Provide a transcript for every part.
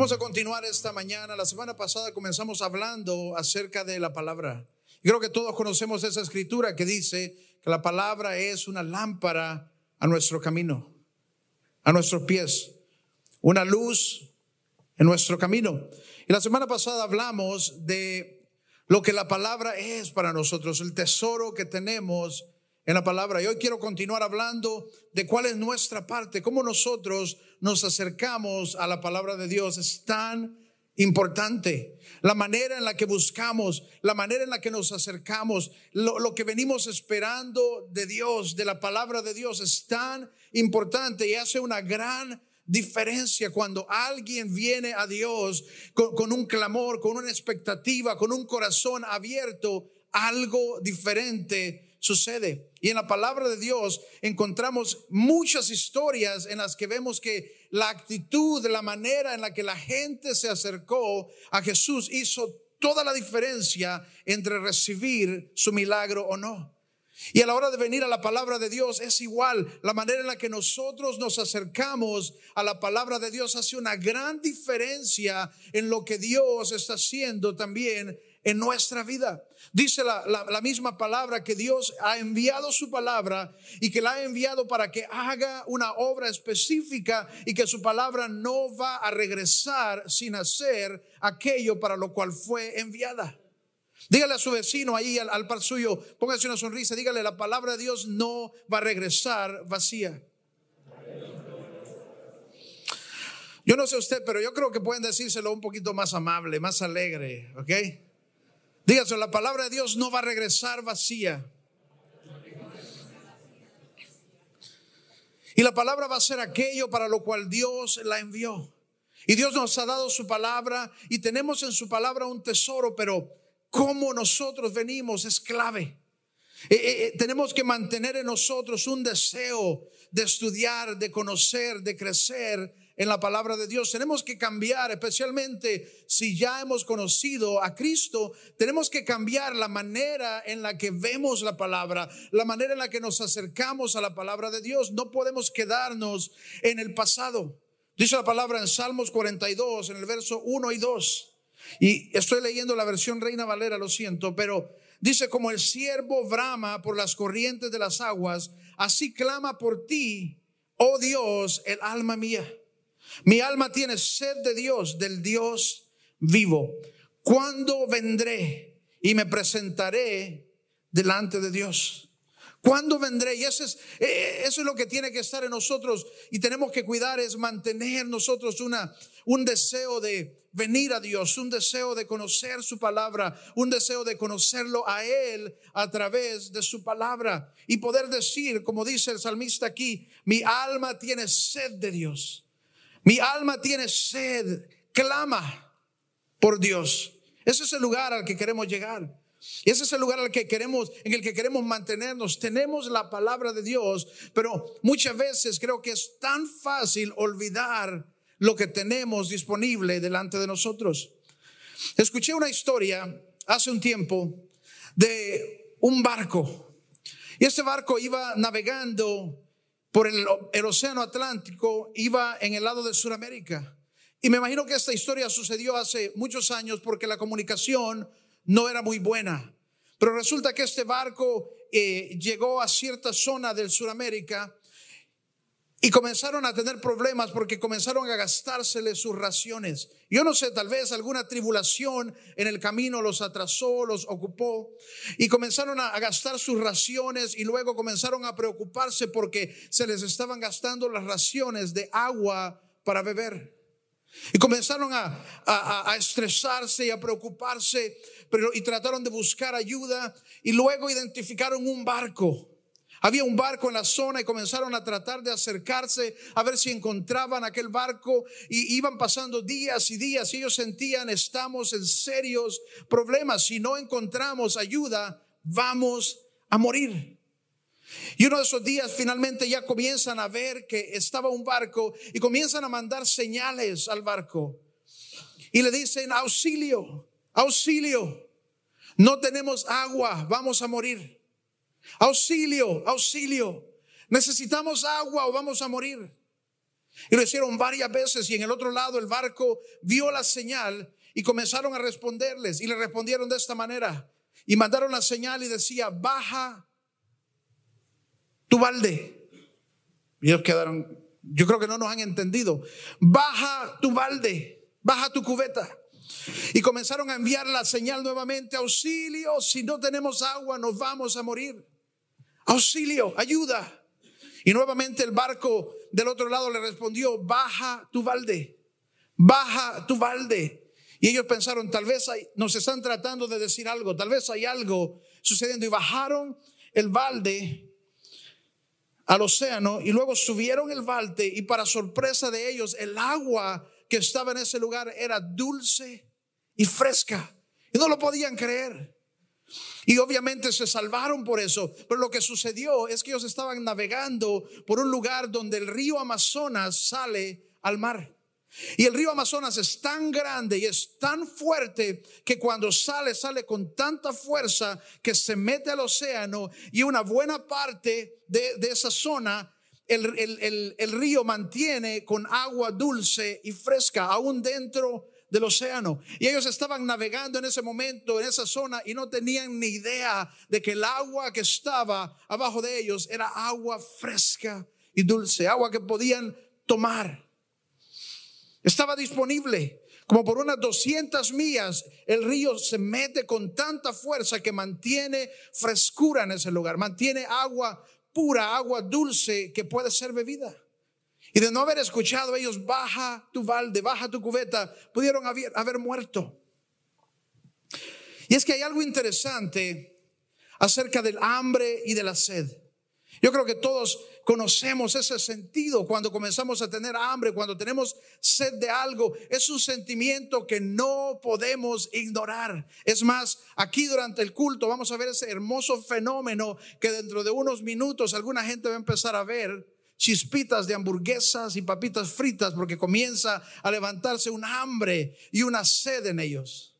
Vamos a continuar esta mañana. La semana pasada comenzamos hablando acerca de la palabra. Creo que todos conocemos esa escritura que dice que la palabra es una lámpara a nuestro camino, a nuestros pies, una luz en nuestro camino. Y la semana pasada hablamos de lo que la palabra es para nosotros, el tesoro que tenemos en la palabra. Y hoy quiero continuar hablando de cuál es nuestra parte, cómo nosotros nos acercamos a la palabra de Dios. Es tan importante. La manera en la que buscamos, la manera en la que nos acercamos, lo, que venimos esperando de Dios, de la palabra de Dios, es tan importante y hace una gran diferencia cuando alguien viene a Dios con un clamor, con una expectativa, con un corazón abierto, algo diferente sucede. Y en la palabra de Dios encontramos muchas historias en las que vemos que la actitud, la manera en la que la gente se acercó a Jesús hizo toda la diferencia entre recibir su milagro o no. Y a la hora de venir a la palabra de Dios es igual. La manera en la que nosotros nos acercamos a la palabra de Dios hace una gran diferencia en lo que Dios está haciendo también en nuestra vida. Dice la, la, misma palabra que Dios ha enviado su palabra y que la ha enviado para que haga una obra específica y que su palabra no va a regresar sin hacer aquello para lo cual fue enviada. Dígale a su vecino ahí al, al par suyo, póngase una sonrisa, dígale, la palabra de Dios no va a regresar vacía. Yo no sé usted, pero yo creo que pueden decírselo un poquito más amable, más alegre, ¿ok? Dígase, la palabra de Dios no va a regresar vacía. Y la palabra va a ser aquello para lo cual Dios la envió. Y Dios nos ha dado su palabra y tenemos en su palabra un tesoro, pero cómo nosotros venimos es clave. Eh, eh, eh, tenemos que mantener en nosotros un deseo de estudiar, de conocer, de crecer en la palabra de Dios. Tenemos que cambiar, especialmente si ya hemos conocido a Cristo, tenemos que cambiar la manera en la que vemos la palabra, la manera en la que nos acercamos a la palabra de Dios. No podemos quedarnos en el pasado. Dice la palabra en Salmos 42, en el verso 1 y 2. Y estoy leyendo la versión Reina Valera, lo siento, pero dice, como el siervo brama por las corrientes de las aguas, así clama por ti, oh Dios, el alma mía. Mi alma tiene sed de Dios, del Dios vivo. ¿Cuándo vendré y me presentaré delante de Dios? ¿Cuándo vendré? Y eso es, eh, eso es lo que tiene que estar en nosotros y tenemos que cuidar, es mantener nosotros una, un deseo de venir a Dios, un deseo de conocer su palabra, un deseo de conocerlo a Él a través de su palabra y poder decir, como dice el salmista aquí, mi alma tiene sed de Dios. Mi alma tiene sed, clama por Dios. Ese es el lugar al que queremos llegar. Ese es el lugar al que queremos, en el que queremos mantenernos. Tenemos la palabra de Dios, pero muchas veces creo que es tan fácil olvidar lo que tenemos disponible delante de nosotros. Escuché una historia hace un tiempo de un barco. Y ese barco iba navegando por el, océano Atlántico, iba en el lado de Sudamérica. Y me imagino que esta historia sucedió hace muchos años porque la comunicación no era muy buena. Pero resulta que este barco eh, llegó a cierta zona del Sudamérica y comenzaron a tener problemas porque comenzaron a gastársele sus raciones. Yo no sé, tal vez alguna tribulación en el camino los atrasó, los ocupó y comenzaron a gastar sus raciones y luego comenzaron a preocuparse porque se les estaban gastando las raciones de agua para beber. Y comenzaron a, a, estresarse y a preocuparse, pero y trataron de buscar ayuda y luego identificaron un barco había un barco en la zona y comenzaron a tratar de acercarse a ver si encontraban aquel barco y iban pasando días y días y ellos sentían estamos en serios problemas. Si no encontramos ayuda, vamos a morir. Y uno de esos días finalmente ya comienzan a ver que estaba un barco y comienzan a mandar señales al barco. Y le dicen, auxilio, auxilio, no tenemos agua, vamos a morir. Auxilio, auxilio. Necesitamos agua o vamos a morir. Y lo hicieron varias veces y en el otro lado el barco vio la señal y comenzaron a responderles y le respondieron de esta manera y mandaron la señal y decía, baja tu balde. Y ellos quedaron, yo creo que no nos han entendido, baja tu balde, baja tu cubeta. Y comenzaron a enviar la señal nuevamente, auxilio, si no tenemos agua nos vamos a morir. Auxilio, ayuda. Y nuevamente el barco del otro lado le respondió, baja tu balde, baja tu balde. Y ellos pensaron, tal vez nos están tratando de decir algo, tal vez hay algo sucediendo. Y bajaron el balde al océano y luego subieron el balde y para sorpresa de ellos, el agua que estaba en ese lugar era dulce y fresca. Y no lo podían creer. Y obviamente se salvaron por eso. Pero lo que sucedió es que ellos estaban navegando por un lugar donde el río Amazonas sale al mar. Y el río Amazonas es tan grande y es tan fuerte que cuando sale, sale con tanta fuerza que se mete al océano y una buena parte de, esa zona el, el, río mantiene con agua dulce y fresca, aún dentro del océano. Y ellos estaban navegando en ese momento, en esa zona, y no tenían ni idea de que el agua que estaba abajo de ellos era agua fresca y dulce, agua que podían tomar. Estaba disponible. Como por unas 200 millas, el río se mete con tanta fuerza que mantiene frescura en ese lugar, mantiene agua pura, agua dulce que puede ser bebida. Y de no haber escuchado ellos, baja tu balde, baja tu cubeta, pudieron haber, haber muerto. Y es que hay algo interesante acerca del hambre y de la sed. Yo creo que todos conocemos ese sentido cuando comenzamos a tener hambre, cuando tenemos sed de algo. Es un sentimiento que no podemos ignorar. Es más, aquí durante el culto vamos a ver ese hermoso fenómeno que dentro de unos minutos alguna gente va a empezar a ver chispitas de hamburguesas y papitas fritas porque comienza a levantarse un hambre y una sed en ellos.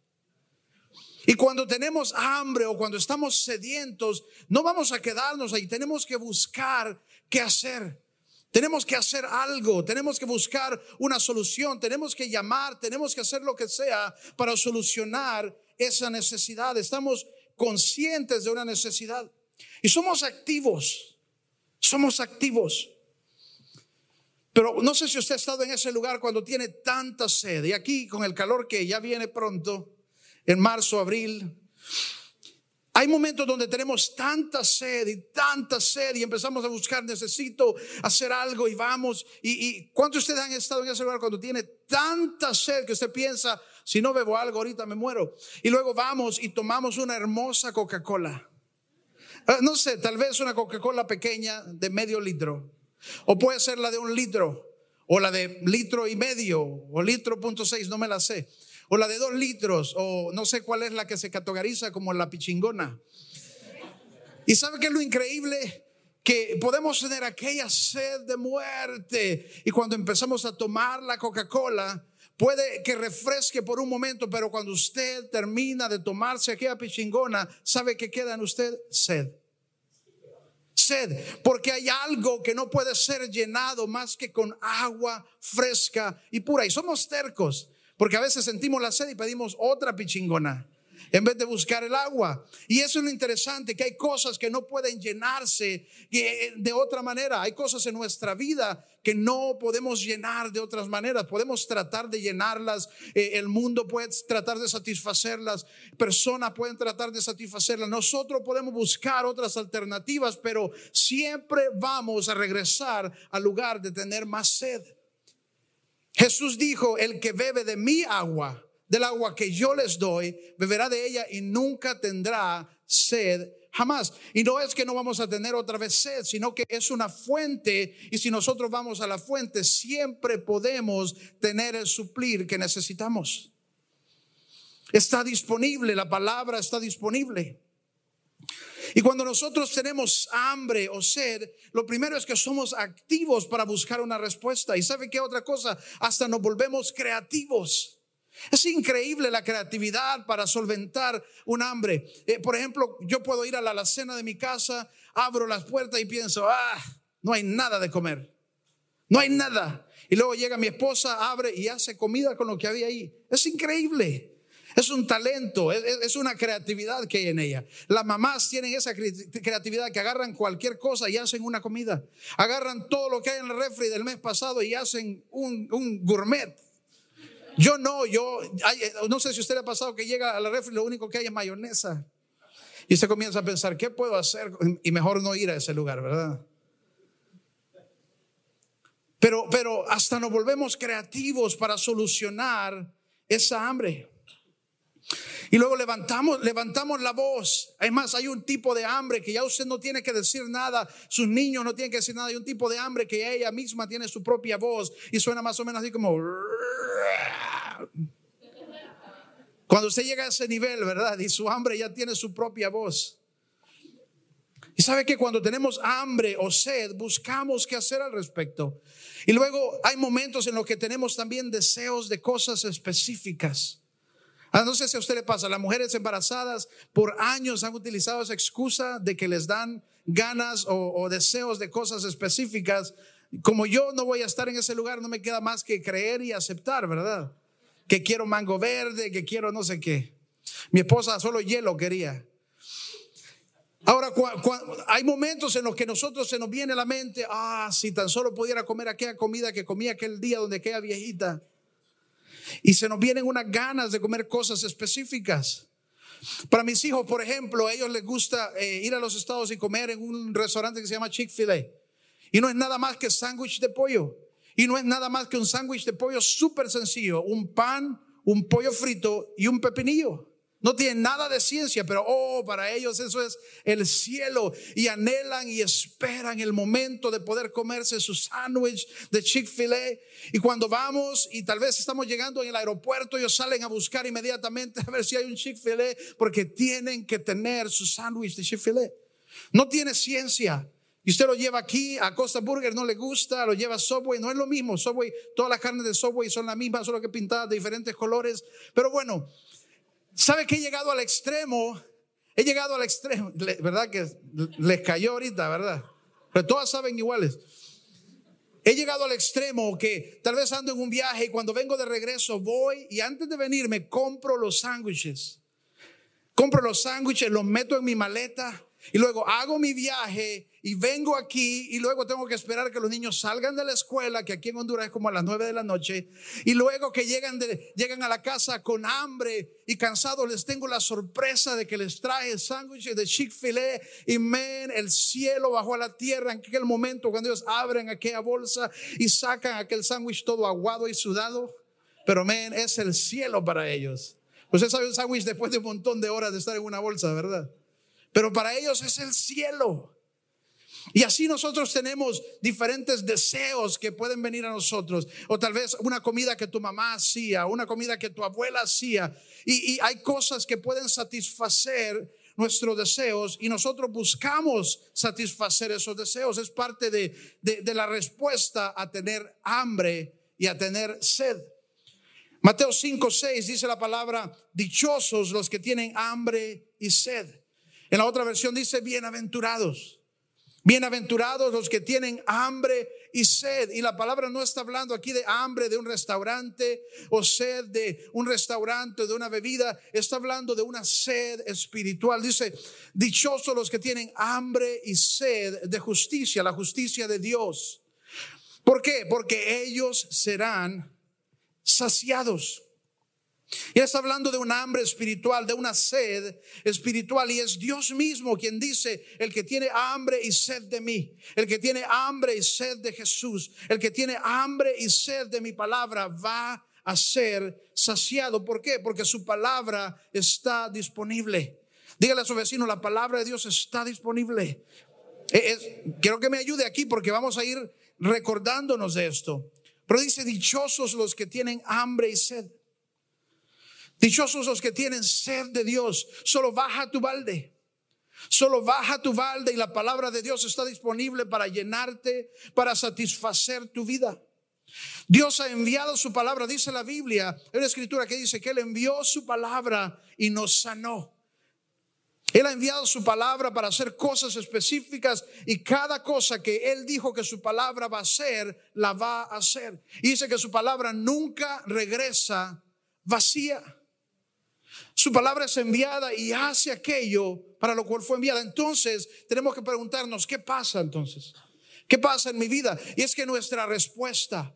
Y cuando tenemos hambre o cuando estamos sedientos, no vamos a quedarnos ahí, tenemos que buscar qué hacer. Tenemos que hacer algo, tenemos que buscar una solución, tenemos que llamar, tenemos que hacer lo que sea para solucionar esa necesidad. Estamos conscientes de una necesidad y somos activos, somos activos. Pero no sé si usted ha estado en ese lugar cuando tiene tanta sed. Y aquí con el calor que ya viene pronto, en marzo, abril, hay momentos donde tenemos tanta sed y tanta sed y empezamos a buscar, necesito hacer algo y vamos. ¿Y, y cuántos de ustedes han estado en ese lugar cuando tiene tanta sed que usted piensa, si no bebo algo ahorita me muero? Y luego vamos y tomamos una hermosa Coca-Cola. Ah, no sé, tal vez una Coca-Cola pequeña de medio litro. O puede ser la de un litro, o la de litro y medio, o litro punto seis, no me la sé. O la de dos litros, o no sé cuál es la que se categoriza como la pichingona. ¿Y sabe qué es lo increíble? Que podemos tener aquella sed de muerte. Y cuando empezamos a tomar la Coca-Cola, puede que refresque por un momento, pero cuando usted termina de tomarse aquella pichingona, ¿sabe qué queda en usted? Sed porque hay algo que no puede ser llenado más que con agua fresca y pura. Y somos tercos, porque a veces sentimos la sed y pedimos otra pichingona en vez de buscar el agua. Y eso es lo interesante, que hay cosas que no pueden llenarse eh, de otra manera. Hay cosas en nuestra vida que no podemos llenar de otras maneras. Podemos tratar de llenarlas, eh, el mundo puede tratar de satisfacerlas, personas pueden tratar de satisfacerlas. Nosotros podemos buscar otras alternativas, pero siempre vamos a regresar al lugar de tener más sed. Jesús dijo, el que bebe de mi agua, del agua que yo les doy, beberá de ella y nunca tendrá sed jamás. Y no es que no vamos a tener otra vez sed, sino que es una fuente y si nosotros vamos a la fuente, siempre podemos tener el suplir que necesitamos. Está disponible, la palabra está disponible. Y cuando nosotros tenemos hambre o sed, lo primero es que somos activos para buscar una respuesta. ¿Y sabe qué otra cosa? Hasta nos volvemos creativos. Es increíble la creatividad para solventar un hambre. Eh, por ejemplo, yo puedo ir a la alacena de mi casa, abro las puertas y pienso, ah, no hay nada de comer. No hay nada. Y luego llega mi esposa, abre y hace comida con lo que había ahí. Es increíble. Es un talento, es, una creatividad que hay en ella. Las mamás tienen esa creatividad que agarran cualquier cosa y hacen una comida. Agarran todo lo que hay en el refri del mes pasado y hacen un, un gourmet. Yo no, yo no sé si usted le ha pasado que llega a la refri lo único que hay es mayonesa. Y usted comienza a pensar, ¿qué puedo hacer? Y mejor no ir a ese lugar, ¿verdad? Pero, pero hasta nos volvemos creativos para solucionar esa hambre. Y luego levantamos, levantamos la voz. Además, hay un tipo de hambre que ya usted no tiene que decir nada, sus niños no tienen que decir nada. Hay un tipo de hambre que ella misma tiene su propia voz y suena más o menos así como... Cuando usted llega a ese nivel, ¿verdad? Y su hambre ya tiene su propia voz. Y sabe que cuando tenemos hambre o sed, buscamos qué hacer al respecto. Y luego hay momentos en los que tenemos también deseos de cosas específicas. Ah, no sé si a usted le pasa, las mujeres embarazadas por años han utilizado esa excusa de que les dan ganas o, o deseos de cosas específicas. Como yo no voy a estar en ese lugar, no me queda más que creer y aceptar, ¿verdad? Que quiero mango verde, que quiero no sé qué. Mi esposa solo hielo quería. Ahora, hay momentos en los que nosotros se nos viene a la mente, ah, si tan solo pudiera comer aquella comida que comía aquel día donde aquella viejita. Y se nos vienen unas ganas de comer cosas específicas. Para mis hijos, por ejemplo, a ellos les gusta eh, ir a los estados y comer en un restaurante que se llama Chick-fil-A. Y no es nada más que sándwich de pollo. Y no es nada más que un sándwich de pollo súper sencillo. Un pan, un pollo frito y un pepinillo. No tienen nada de ciencia, pero oh, para ellos eso es el cielo y anhelan y esperan el momento de poder comerse su sándwich de Chick-fil-A. Y cuando vamos y tal vez estamos llegando en el aeropuerto, ellos salen a buscar inmediatamente a ver si hay un Chick-fil-A porque tienen que tener su sándwich de Chick-fil-A. No tiene ciencia. Y usted lo lleva aquí a Costa Burger, no le gusta, lo lleva a Subway, no es lo mismo. Subway, todas las carnes de Subway son las mismas, solo que pintadas de diferentes colores. Pero bueno, ¿Sabe que he llegado al extremo? He llegado al extremo, ¿verdad? Que les cayó ahorita, ¿verdad? Pero todas saben iguales. He llegado al extremo que tal vez ando en un viaje y cuando vengo de regreso voy y antes de venir me compro los sándwiches. Compro los sándwiches, los meto en mi maleta y luego hago mi viaje y vengo aquí y luego tengo que esperar que los niños salgan de la escuela, que aquí en Honduras es como a las nueve de la noche, y luego que llegan, llegan a la casa con hambre y cansados, les tengo la sorpresa de que les trae sándwiches de Chick-fil-A y men, el cielo bajó a la tierra en aquel momento cuando ellos abren aquella bolsa y sacan aquel sándwich todo aguado y sudado, pero men, es el cielo para ellos. Usted sabe un sándwich después de un montón de horas de estar en una bolsa, ¿verdad? Pero para ellos es el cielo. Y así nosotros tenemos diferentes deseos que pueden venir a nosotros. O tal vez una comida que tu mamá hacía, una comida que tu abuela hacía. Y, hay cosas que pueden satisfacer nuestros deseos y nosotros buscamos satisfacer esos deseos. Es parte de, de la respuesta a tener hambre y a tener sed. Mateo 5, 6 dice la palabra, dichosos los que tienen hambre y sed. En la otra versión dice, bienaventurados. Bienaventurados los que tienen hambre y sed. Y la palabra no está hablando aquí de hambre de un restaurante o sed de un restaurante, de una bebida. Está hablando de una sed espiritual. Dice, dichosos los que tienen hambre y sed de justicia, la justicia de Dios. ¿Por qué? Porque ellos serán saciados. Y está hablando de un hambre espiritual, de una sed espiritual. Y es Dios mismo quien dice, el que tiene hambre y sed de mí, el que tiene hambre y sed de Jesús, el que tiene hambre y sed de mi palabra va a ser saciado. ¿Por qué? Porque su palabra está disponible. Dígale a su vecino, la palabra de Dios está disponible. Eh, quiero que me ayude aquí porque vamos a ir recordándonos de esto. Pero dice, dichosos los que tienen hambre y sed. Dichosos los que tienen sed de Dios. Solo baja tu balde. Solo baja tu balde y la palabra de Dios está disponible para llenarte, para satisfacer tu vida. Dios ha enviado su palabra, dice la Biblia, en la escritura que dice que Él envió su palabra y nos sanó. Él ha enviado su palabra para hacer cosas específicas y cada cosa que Él dijo que su palabra va a hacer, la va a hacer. Y dice que su palabra nunca regresa vacía. Su palabra es enviada y hace aquello para lo cual fue enviada. Entonces tenemos que preguntarnos, ¿qué pasa entonces? ¿Qué pasa en mi vida? Y es que nuestra respuesta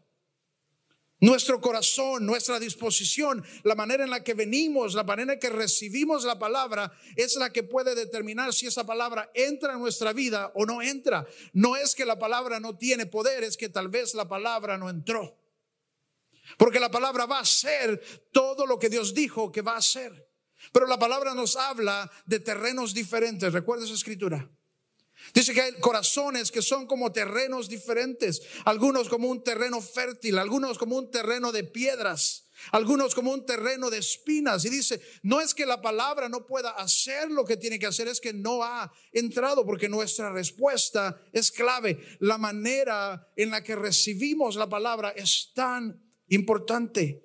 nuestro corazón, nuestra disposición, la manera en la que venimos, la manera en que recibimos la palabra es la que puede determinar si esa palabra entra en nuestra vida o no entra. No es que la palabra no tiene poder, es que tal vez la palabra no entró. Porque la palabra va a ser todo lo que Dios dijo que va a ser. Pero la palabra nos habla de terrenos diferentes. ¿Recuerda esa escritura? Dice que hay corazones que son como terrenos diferentes, algunos como un terreno fértil, algunos como un terreno de piedras, algunos como un terreno de espinas. Y dice, no es que la palabra no pueda hacer lo que tiene que hacer, es que no ha entrado, porque nuestra respuesta es clave. La manera en la que recibimos la palabra es tan importante.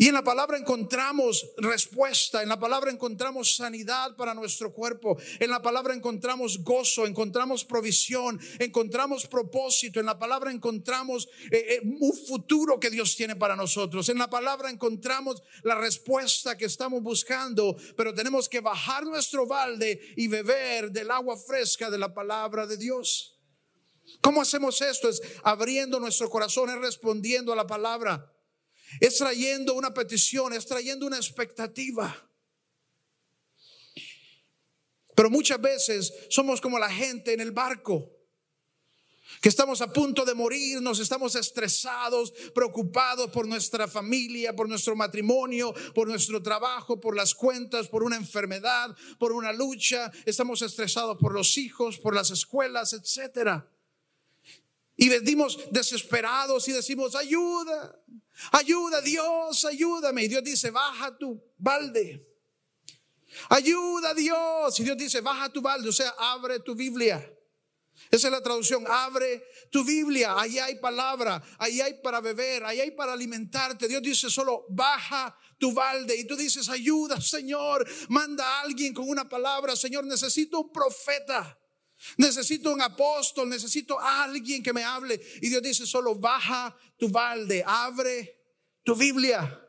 Y en la palabra encontramos respuesta, en la palabra encontramos sanidad para nuestro cuerpo, en la palabra encontramos gozo, encontramos provisión, encontramos propósito, en la palabra encontramos eh, eh, un futuro que Dios tiene para nosotros, en la palabra encontramos la respuesta que estamos buscando, pero tenemos que bajar nuestro balde y beber del agua fresca de la palabra de Dios. ¿Cómo hacemos esto? Es abriendo nuestro corazón, y respondiendo a la palabra. Es trayendo una petición, es trayendo una expectativa. Pero muchas veces somos como la gente en el barco, que estamos a punto de morir, nos estamos estresados, preocupados por nuestra familia, por nuestro matrimonio, por nuestro trabajo, por las cuentas, por una enfermedad, por una lucha, estamos estresados por los hijos, por las escuelas, etcétera. Y venimos desesperados y decimos, ayuda, ayuda Dios, ayúdame. Y Dios dice, baja tu balde. Ayuda Dios. Y Dios dice, baja tu balde, o sea, abre tu Biblia. Esa es la traducción, abre tu Biblia, ahí hay palabra, ahí hay para beber, ahí hay para alimentarte. Dios dice solo, baja tu balde y tú dices, ayuda Señor, manda a alguien con una palabra, Señor, necesito un profeta. Necesito un apóstol, necesito alguien que me hable. Y Dios dice, solo baja tu balde, abre tu Biblia.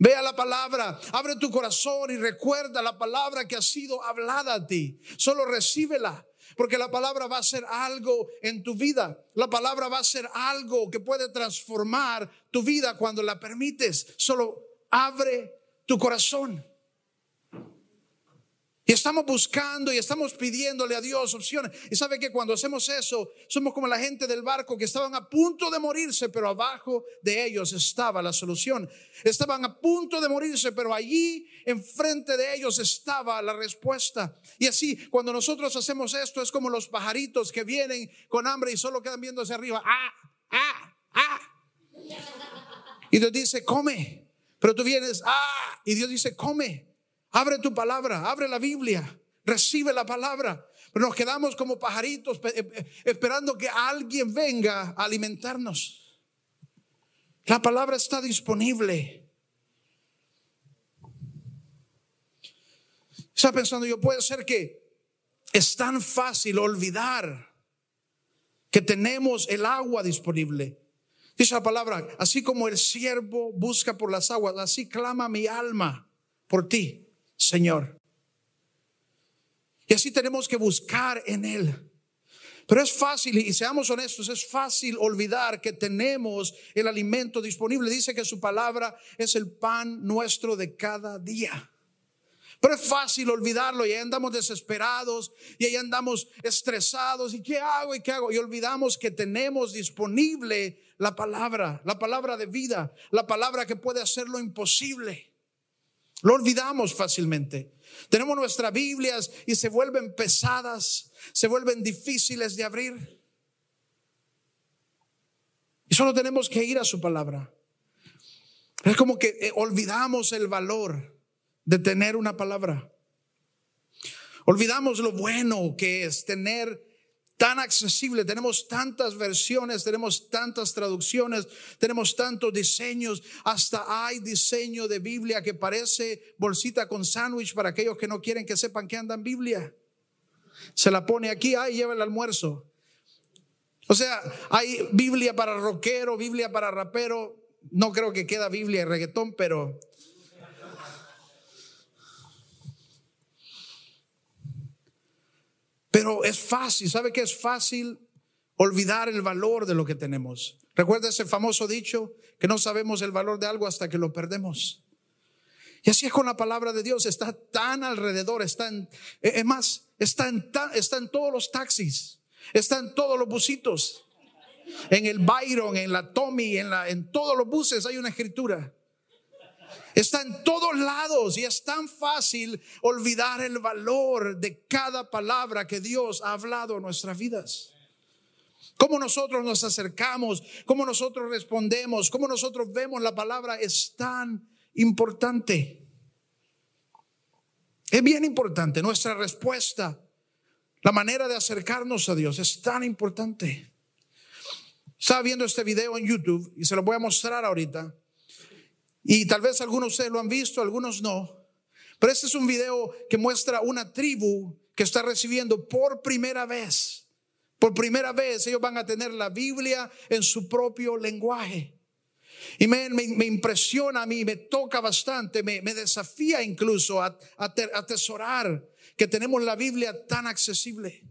Vea la palabra, abre tu corazón y recuerda la palabra que ha sido hablada a ti. Solo recíbela, porque la palabra va a ser algo en tu vida. La palabra va a ser algo que puede transformar tu vida cuando la permites. Solo abre tu corazón. Y estamos buscando y estamos pidiéndole a Dios opciones. Y sabe que cuando hacemos eso, somos como la gente del barco que estaban a punto de morirse, pero abajo de ellos estaba la solución. Estaban a punto de morirse, pero allí enfrente de ellos estaba la respuesta. Y así, cuando nosotros hacemos esto, es como los pajaritos que vienen con hambre y solo quedan viendo hacia arriba. Ah, ah, ah. Y Dios dice, come. Pero tú vienes, ah, y Dios dice, come. Abre tu palabra, abre la Biblia, recibe la palabra. Pero nos quedamos como pajaritos eh, eh, esperando que alguien venga a alimentarnos. La palabra está disponible. Está pensando yo, puede ser que es tan fácil olvidar que tenemos el agua disponible. Dice la palabra, así como el siervo busca por las aguas, así clama mi alma por ti. Señor. Y así tenemos que buscar en Él. Pero es fácil, y seamos honestos, es fácil olvidar que tenemos el alimento disponible. Dice que su palabra es el pan nuestro de cada día. Pero es fácil olvidarlo y ahí andamos desesperados y ahí andamos estresados. ¿Y qué hago? ¿Y qué hago? Y olvidamos que tenemos disponible la palabra, la palabra de vida, la palabra que puede hacer lo imposible. Lo olvidamos fácilmente. Tenemos nuestras Biblias y se vuelven pesadas, se vuelven difíciles de abrir. Y solo tenemos que ir a su palabra. Es como que eh, olvidamos el valor de tener una palabra. Olvidamos lo bueno que es tener tan accesible, tenemos tantas versiones, tenemos tantas traducciones, tenemos tantos diseños, hasta hay diseño de Biblia que parece bolsita con sándwich para aquellos que no quieren que sepan que andan Biblia. Se la pone aquí, ahí lleva el almuerzo. O sea, hay Biblia para rockero, Biblia para rapero. No creo que queda Biblia y reggaetón, pero Pero es fácil, ¿sabe qué es fácil? Olvidar el valor de lo que tenemos. Recuerda ese famoso dicho que no sabemos el valor de algo hasta que lo perdemos. Y así es con la palabra de Dios, está tan alrededor, está en, eh, es más, está en, está en todos los taxis, está en todos los busitos, en el Byron, en la Tommy, en, la, en todos los buses hay una escritura. Está en todos lados y es tan fácil olvidar el valor de cada palabra que Dios ha hablado en nuestras vidas. Cómo nosotros nos acercamos, cómo nosotros respondemos, cómo nosotros vemos la palabra es tan importante. Es bien importante nuestra respuesta, la manera de acercarnos a Dios es tan importante. Estaba viendo este video en YouTube y se lo voy a mostrar ahorita. Y tal vez algunos de ustedes lo han visto, algunos no. Pero este es un video que muestra una tribu que está recibiendo por primera vez, por primera vez ellos van a tener la Biblia en su propio lenguaje. Y me, me, impresiona a mí, me toca bastante, me, me desafía incluso a, atesorar que tenemos la Biblia tan accesible.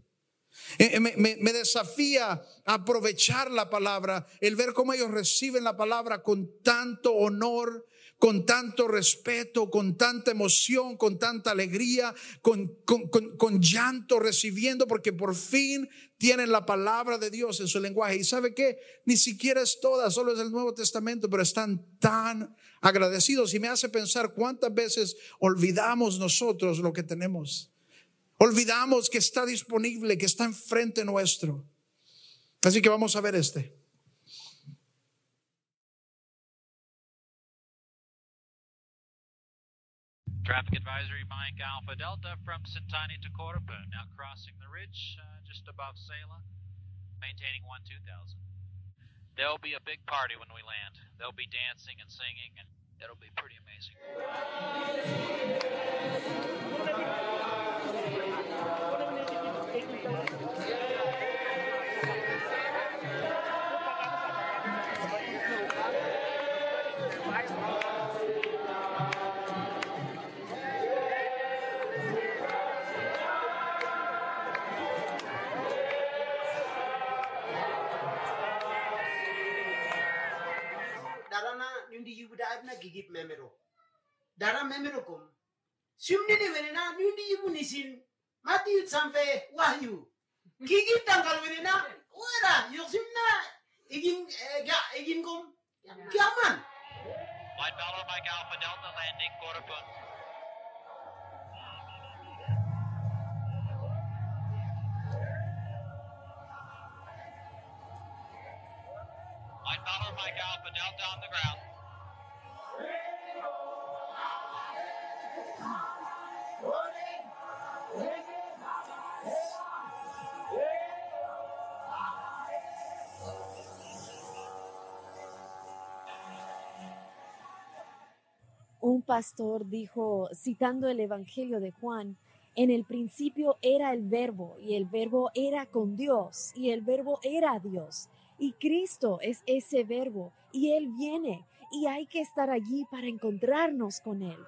Eh, eh, me, me, desafía aprovechar la palabra, el ver cómo ellos reciben la palabra con tanto honor, con tanto respeto, con tanta emoción, con tanta alegría, con, con, con, llanto recibiendo, porque por fin tienen la palabra de Dios en su lenguaje. Y sabe que ni siquiera es toda, solo es el Nuevo Testamento, pero están tan agradecidos y me hace pensar cuántas veces olvidamos nosotros lo que tenemos. Olvidamos que está disponible, que está enfrente nuestro. Así que vamos a ver este. Traffic advisory Mike Alpha Delta from Sintani to Corupa, now crossing the ridge uh, just above Sela, maintaining 1 2000. There'll be a big party when we land. There'll be dancing and singing, and it'll be pretty amazing. gidip memero. Dara memero kom. Sümni de verena nündi ibu nisin. Mati yut sanfe wahyu. Kigit tangkal verena. Oera yok sümna igin ga igin kom. Kiaman. Line Mike Alpha Delta landing quarter foot. White Bella Mike Alpha Delta on the ground. Pastor dijo, citando el Evangelio de Juan, en el principio era el verbo y el verbo era con Dios y el verbo era Dios. Y Cristo es ese verbo y Él viene y hay que estar allí para encontrarnos con Él.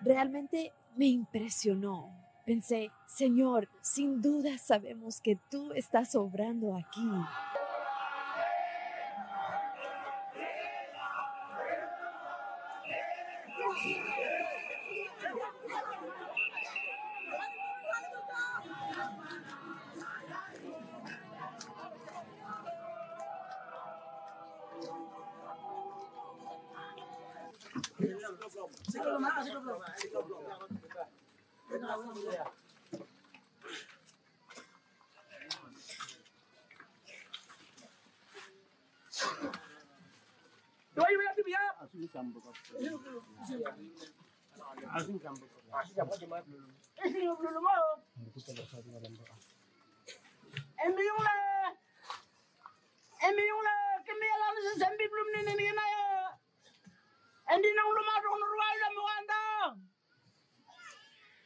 Realmente me impresionó. Pensé, Señor, sin duda sabemos que tú estás obrando aquí. Asing campur. Asing campur cuma belum. Belum mau. Kita lah. Embiung lah. Kami alam sesambi belum dong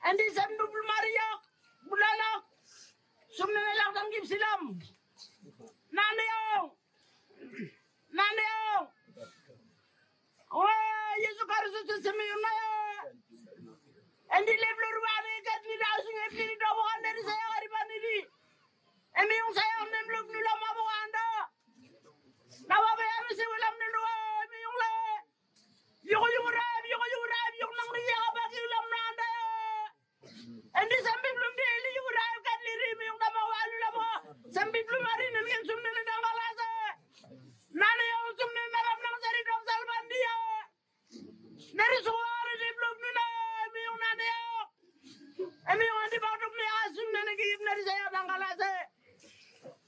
andi sandu bul maria, bulala sumne la dang gib silam nande yo yo o yesu karisu tu yuna yo andi leblo rubane kat ni da sunge pir do bo ande ri sayo ari bani ri emi on sayo ne blo gnu la mabo anda. Na wa be ami se wala mne lo emi on le rab rab nang ri ya ba ki lam And some people daily you would have got Lirimi Kamawalu Lamo. Some people are in and Sumna Namalasa. Nani Sumna Naram Nazari of Salvandia. Narisuara de Blumina, Miunaneo. And you want about me asking Nanaki if Narisaya Bangalase.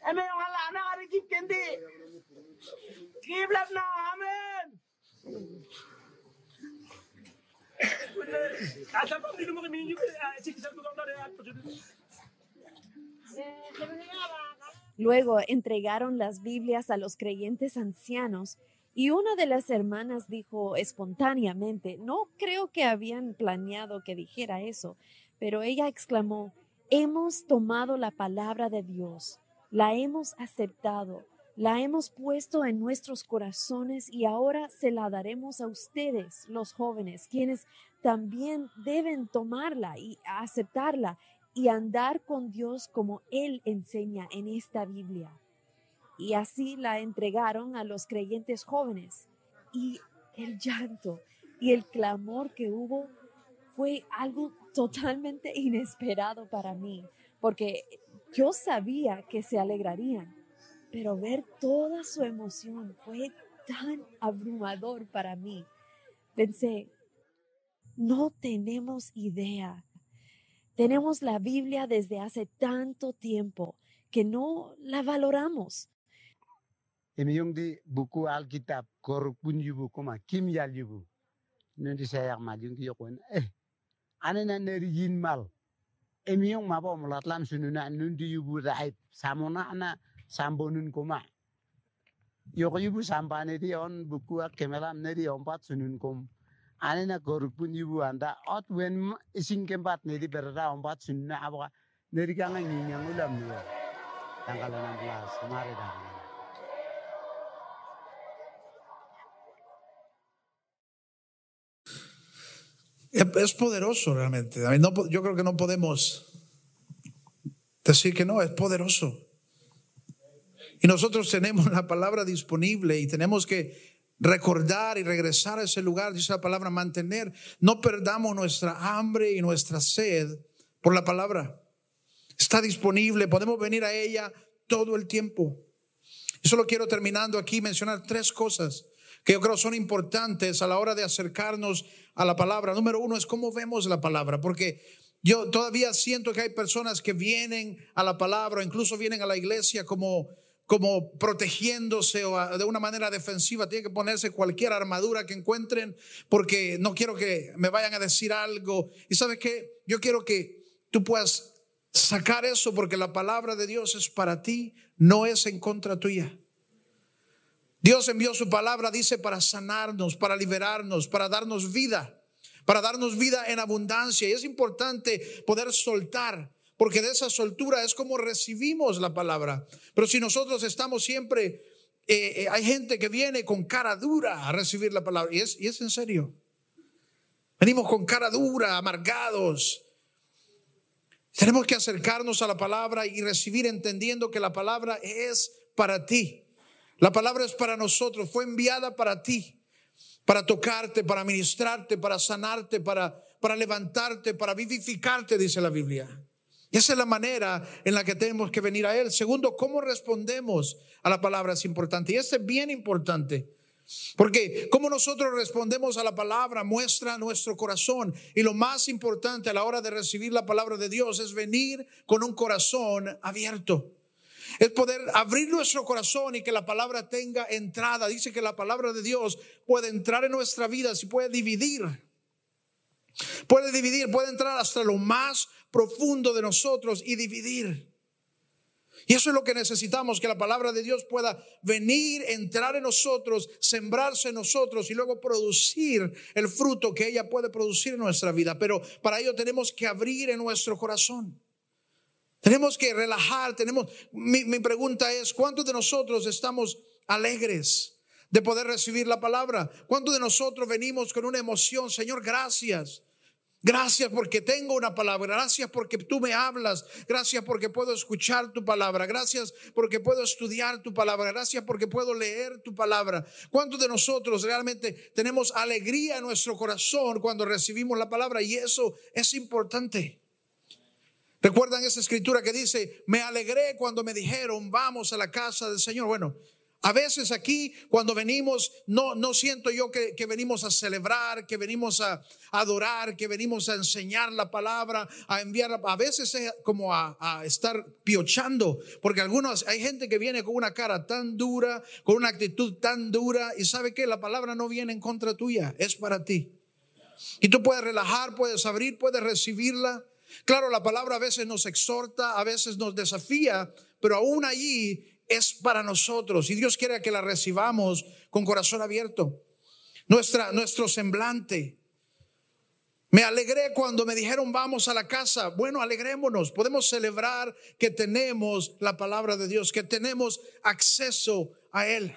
And you are Anariki Kendi. Give love now, Amen. Luego entregaron las Biblias a los creyentes ancianos y una de las hermanas dijo espontáneamente, no creo que habían planeado que dijera eso, pero ella exclamó, hemos tomado la palabra de Dios, la hemos aceptado, la hemos puesto en nuestros corazones y ahora se la daremos a ustedes, los jóvenes, quienes también deben tomarla y aceptarla y andar con Dios como Él enseña en esta Biblia. Y así la entregaron a los creyentes jóvenes. Y el llanto y el clamor que hubo fue algo totalmente inesperado para mí, porque yo sabía que se alegrarían, pero ver toda su emoción fue tan abrumador para mí. Pensé, no tenemos idea. Tenemos la Biblia desde hace tanto tiempo que no la valoramos. Eh mal. Sambonun kuma. Yoko yubu sampane di on buku kemelam neri ompat sunun kum. Ane na koruk pun yubu anda ot wen ising kempat neri berada ompat sununa abaka neri kanga nyinyang ulam niya. Tanggal 16 mari dah. Es poderoso realmente. No yo creo que no podemos decir que no, es poderoso. Y nosotros tenemos la palabra disponible y tenemos que recordar y regresar a ese lugar, dice la palabra, mantener. No perdamos nuestra hambre y nuestra sed por la palabra. Está disponible, podemos venir a ella todo el tiempo. Y solo quiero terminando aquí mencionar tres cosas que yo creo son importantes a la hora de acercarnos a la palabra. Número uno es cómo vemos la palabra, porque yo todavía siento que hay personas que vienen a la palabra, incluso vienen a la iglesia como como protegiéndose o de una manera defensiva, tienen que ponerse cualquier armadura que encuentren porque no quiero que me vayan a decir algo. Y sabes qué, yo quiero que tú puedas sacar eso porque la palabra de Dios es para ti, no es en contra tuya. Dios envió su palabra, dice, para sanarnos, para liberarnos, para darnos vida, para darnos vida en abundancia. Y es importante poder soltar, porque de esa soltura es como recibimos la palabra. Pero si nosotros estamos siempre, eh, eh, hay gente que viene con cara dura a recibir la palabra, y es, y es en serio. Venimos con cara dura, amargados. Tenemos que acercarnos a la palabra y recibir entendiendo que la palabra es para ti. La palabra es para nosotros, fue enviada para ti, para tocarte, para ministrarte, para sanarte, para, para levantarte, para vivificarte, dice la Biblia. Y esa es la manera en la que tenemos que venir a Él. Segundo, cómo respondemos a la palabra es importante. Y este es bien importante. Porque cómo nosotros respondemos a la palabra muestra nuestro corazón. Y lo más importante a la hora de recibir la palabra de Dios es venir con un corazón abierto. Es poder abrir nuestro corazón y que la palabra tenga entrada. Dice que la palabra de Dios puede entrar en nuestra vida, si puede dividir. Puede dividir, puede entrar hasta lo más profundo de nosotros y dividir. Y eso es lo que necesitamos, que la palabra de Dios pueda venir, entrar en nosotros, sembrarse en nosotros y luego producir el fruto que ella puede producir en nuestra vida. Pero para ello tenemos que abrir en nuestro corazón. Tenemos que relajar, tenemos, mi, mi pregunta es, ¿cuántos de nosotros estamos alegres de poder recibir la palabra? ¿Cuántos de nosotros venimos con una emoción? Señor, gracias. Gracias porque tengo una palabra. Gracias porque tú me hablas. Gracias porque puedo escuchar tu palabra. Gracias porque puedo estudiar tu palabra. Gracias porque puedo leer tu palabra. ¿Cuántos de nosotros realmente tenemos alegría en nuestro corazón cuando recibimos la palabra? Y eso es importante. ¿Recuerdan esa escritura que dice, me alegré cuando me dijeron, vamos a la casa del Señor? Bueno, a veces aquí cuando venimos, no, no siento yo que, que venimos a celebrar, que venimos a, adorar, que venimos a enseñar la palabra, a enviar. A veces es como a, a estar piochando, porque algunos, hay gente que viene con una cara tan dura, con una actitud tan dura, y sabe que la palabra no viene en contra tuya, es para ti. Y tú puedes relajar, puedes abrir, puedes recibirla. Claro, la palabra a veces nos exhorta, a veces nos desafía, pero aún allí es para nosotros y Dios quiere que la recibamos con corazón abierto. Nuestra, nuestro semblante. Me alegré cuando me dijeron vamos a la casa. Bueno, alegrémonos. Podemos celebrar que tenemos la palabra de Dios, que tenemos acceso a Él.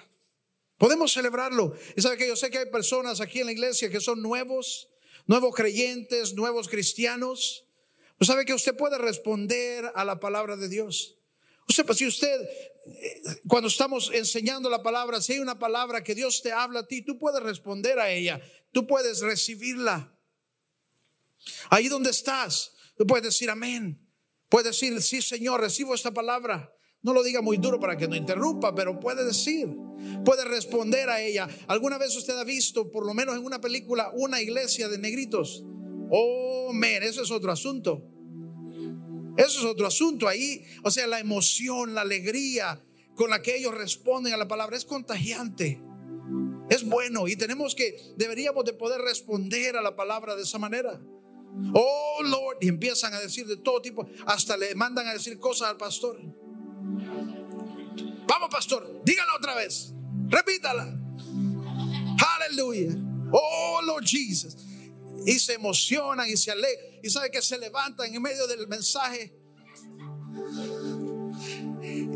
Podemos celebrarlo. Y sabe que yo sé que hay personas aquí en la iglesia que son nuevos, nuevos creyentes, nuevos cristianos. Pues sabe que usted puede responder a la palabra de Dios. Usted, pues si usted, eh, cuando estamos enseñando la palabra, si hay una palabra que Dios te habla a ti, tú puedes responder a ella, tú puedes recibirla. Ahí donde estás, tú puedes decir amén. Puedes decir, sí, Señor, recibo esta palabra. No lo diga muy duro para que no interrumpa, pero puede decir, puede responder a ella. ¿Alguna vez usted ha visto, por lo menos en una película, una iglesia de negritos? Oh, men, eso es otro asunto. Eso es otro asunto ahí. O sea, la emoción, la alegría con la que ellos responden a la palabra es contagiante. Es bueno y tenemos que, deberíamos de poder responder a la palabra de esa manera. Oh Lord, y empiezan a decir de todo tipo, hasta le mandan a decir cosas al pastor. Vamos, pastor, dígala otra vez, repítala. Aleluya. Oh Lord Jesus. Y se emocionan y se alegran y sabe que se levantan en medio del mensaje.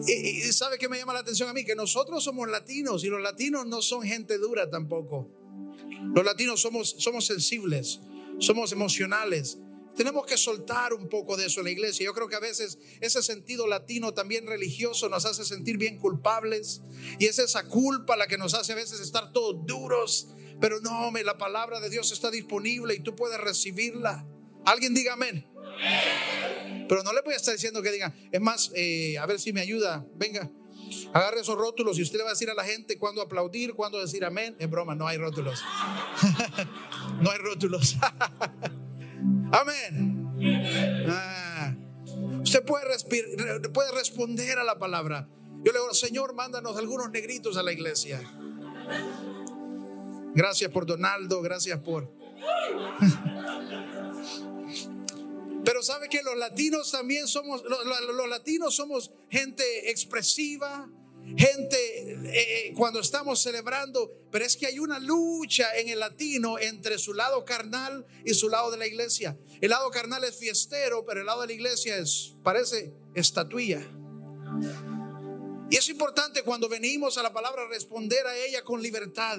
Y, sabe que me llama la atención a mí, que nosotros somos latinos y los latinos no son gente dura tampoco. Los latinos somos, somos sensibles, somos emocionales. Tenemos que soltar un poco de eso en la iglesia. Yo creo que a veces ese sentido latino también religioso nos hace sentir bien culpables y es esa culpa la que nos hace a veces estar todos duros. Pero no, la palabra de Dios está disponible y tú puedes recibirla. Alguien diga amén. Pero no le voy a estar diciendo que diga, es más, eh, a ver si me ayuda, venga, agarre esos rótulos y usted le va a decir a la gente cuándo aplaudir, cuándo decir amén. Es broma, no hay rótulos. no hay rótulos. amén. Ah. Usted puede, puede responder a la palabra. Yo le digo, Señor, mándanos algunos negritos a la iglesia. Gracias por Donaldo, gracias por... Pero sabe que los latinos también somos, los, latinos somos gente expresiva, gente eh, cuando estamos celebrando, pero es que hay una lucha en el latino entre su lado carnal y su lado de la iglesia. El lado carnal es fiestero, pero el lado de la iglesia es, parece estatuilla. Y es importante cuando venimos a la palabra responder a ella con libertad.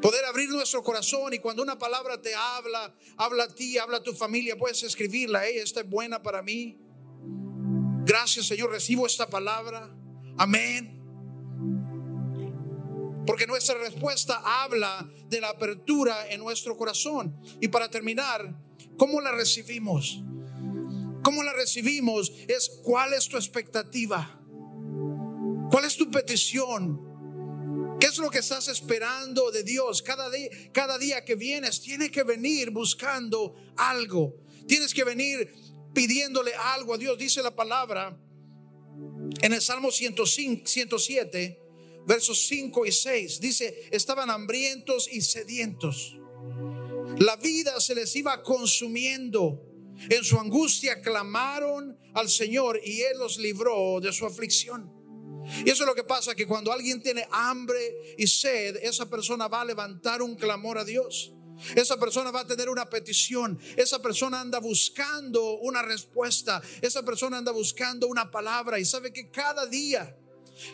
Poder abrir nuestro corazón y cuando una palabra te habla, habla a ti, habla a tu familia, puedes escribirla. Esta es buena para mí. Gracias Señor, recibo esta palabra. Amén. Porque nuestra respuesta habla de la apertura en nuestro corazón. Y para terminar, ¿cómo la recibimos? ¿Cómo la recibimos? Es cuál es tu expectativa. ¿Cuál es tu petición? ¿Qué es lo que estás esperando de Dios? Cada día, cada día que vienes, tienes que venir buscando algo. Tienes que venir pidiéndole algo a Dios. Dice la palabra en el Salmo 105, 107, versos 5 y 6. Dice, estaban hambrientos y sedientos. La vida se les iba consumiendo. En su angustia clamaron al Señor y Él los libró de su aflicción. Y eso es lo que pasa, que cuando alguien tiene hambre y sed, esa persona va a levantar un clamor a Dios. Esa persona va a tener una petición. Esa persona anda buscando una respuesta. Esa persona anda buscando una palabra. Y sabe que cada día,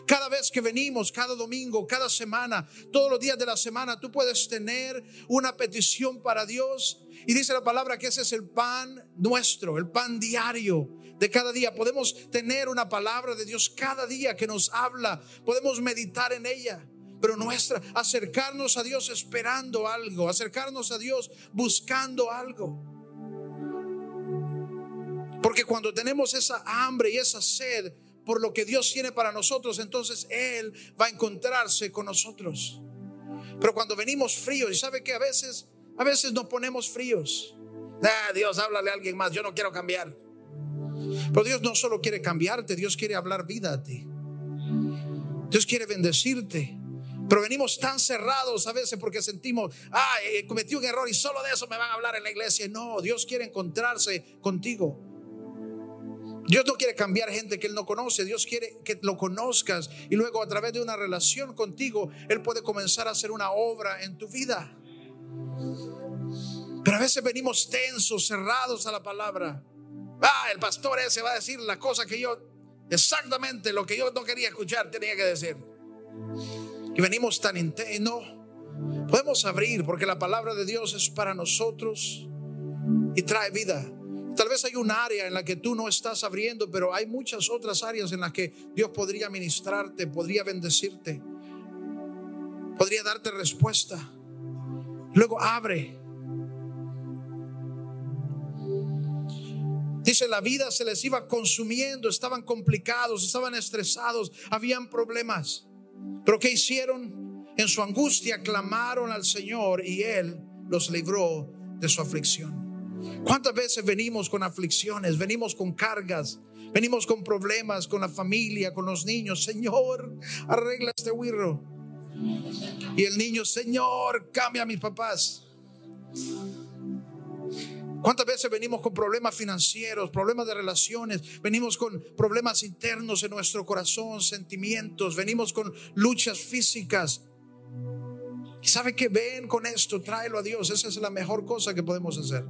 cada vez que venimos, cada domingo, cada semana, todos los días de la semana, tú puedes tener una petición para Dios. Y dice la palabra que ese es el pan nuestro, el pan diario de cada día. Podemos tener una palabra de Dios cada día que nos habla. Podemos meditar en ella pero nuestra, acercarnos a Dios esperando algo, acercarnos a Dios buscando algo. Porque cuando tenemos esa hambre y esa sed por lo que Dios tiene para nosotros, entonces Él va a encontrarse con nosotros. Pero cuando venimos fríos, y sabe que a veces, a veces nos ponemos fríos. Ah, Dios, háblale a alguien más, yo no quiero cambiar. Pero Dios no solo quiere cambiarte, Dios quiere hablar vida a ti. Dios quiere bendecirte. Pero venimos tan cerrados a veces porque sentimos, ah, cometí un error y solo de eso me van a hablar en la iglesia. No, Dios quiere encontrarse contigo. Dios no quiere cambiar gente que Él no conoce. Dios quiere que lo conozcas y luego a través de una relación contigo, Él puede comenzar a hacer una obra en tu vida. Pero a veces venimos tensos, cerrados a la palabra. Ah, el pastor ese va a decir la cosa que yo, exactamente lo que yo no quería escuchar, tenía que decir y venimos tan intenso. Podemos abrir porque la palabra de Dios es para nosotros y trae vida. Tal vez hay un área en la que tú no estás abriendo, pero hay muchas otras áreas en las que Dios podría ministrarte, podría bendecirte, podría darte respuesta. Luego abre. Dice, la vida se les iba consumiendo, estaban complicados, estaban estresados, habían problemas. Pero ¿qué hicieron? En su angustia clamaron al Señor y Él los libró de su aflicción. ¿Cuántas veces venimos con aflicciones, venimos con cargas, venimos con problemas con la familia, con los niños? Señor, arregla este huirro. Y el niño, Señor, cambia a mis papás. ¿Cuántas veces venimos con problemas financieros, problemas de relaciones? Venimos con problemas internos en nuestro corazón, sentimientos, venimos con luchas físicas. ¿Y sabe que ven con esto? Tráelo a Dios. Esa es la mejor cosa que podemos hacer.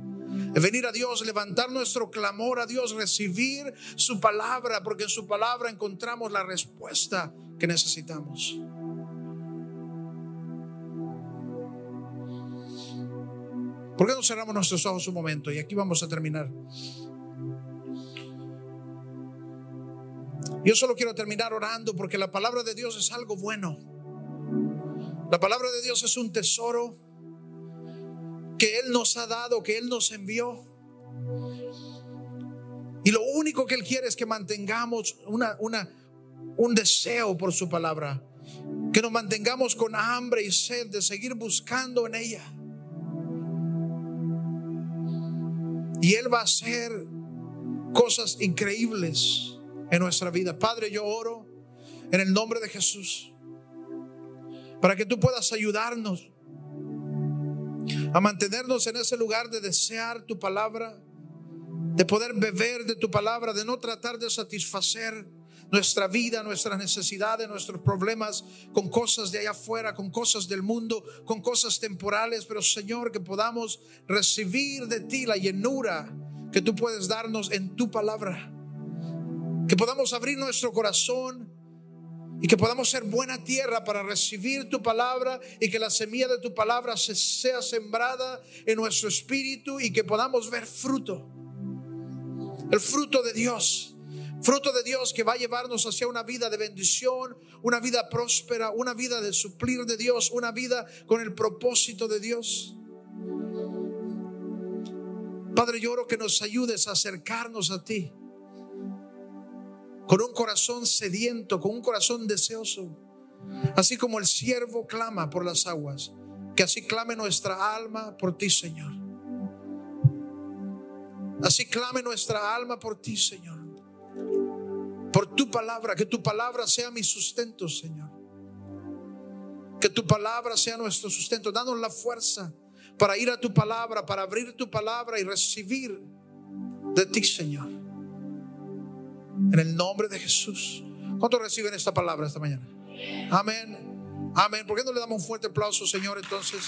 Venir a Dios, levantar nuestro clamor a Dios, recibir su palabra, porque en su palabra encontramos la respuesta que necesitamos. ¿Por qué no cerramos nuestros ojos un momento? Y aquí vamos a terminar. Yo solo quiero terminar orando porque la palabra de Dios es algo bueno. La palabra de Dios es un tesoro que Él nos ha dado, que Él nos envió. Y lo único que Él quiere es que mantengamos un deseo por su palabra. Que nos mantengamos con hambre y sed de seguir buscando en ella. Y Él va a hacer cosas increíbles en nuestra vida. Padre, yo oro en el nombre de Jesús para que tú puedas ayudarnos a mantenernos en ese lugar de desear tu palabra, de poder beber de tu palabra, de no tratar de satisfacer nuestra vida, nuestras necesidades, nuestros problemas con cosas de allá afuera, con cosas del mundo, con cosas temporales, pero Señor, que podamos recibir de ti la llenura que tú puedes darnos en tu palabra. Que podamos abrir nuestro corazón y que podamos ser buena tierra para recibir tu palabra y que la semilla de tu palabra se sea sembrada en nuestro espíritu y que podamos ver fruto. El fruto de Dios Fruto de Dios que va a llevarnos hacia una vida de bendición, una vida próspera, una vida de suplir de Dios, una vida con el propósito de Dios. Padre, yo oro que nos ayudes a acercarnos a ti con un corazón sediento, con un corazón deseoso. Así como el siervo clama por las aguas, que así clame nuestra alma por ti, Señor. Así clame nuestra alma por ti, Señor por tu palabra, que tu palabra sea mi sustento, Señor. Que tu palabra sea nuestro sustento. Danos la fuerza para ir a tu palabra, para abrir tu palabra y recibir de ti, Señor. En el nombre de Jesús. ¿Cuántos reciben esta palabra esta mañana? Amén. Amén. ¿Por qué no le damos un fuerte aplauso, Señor, entonces?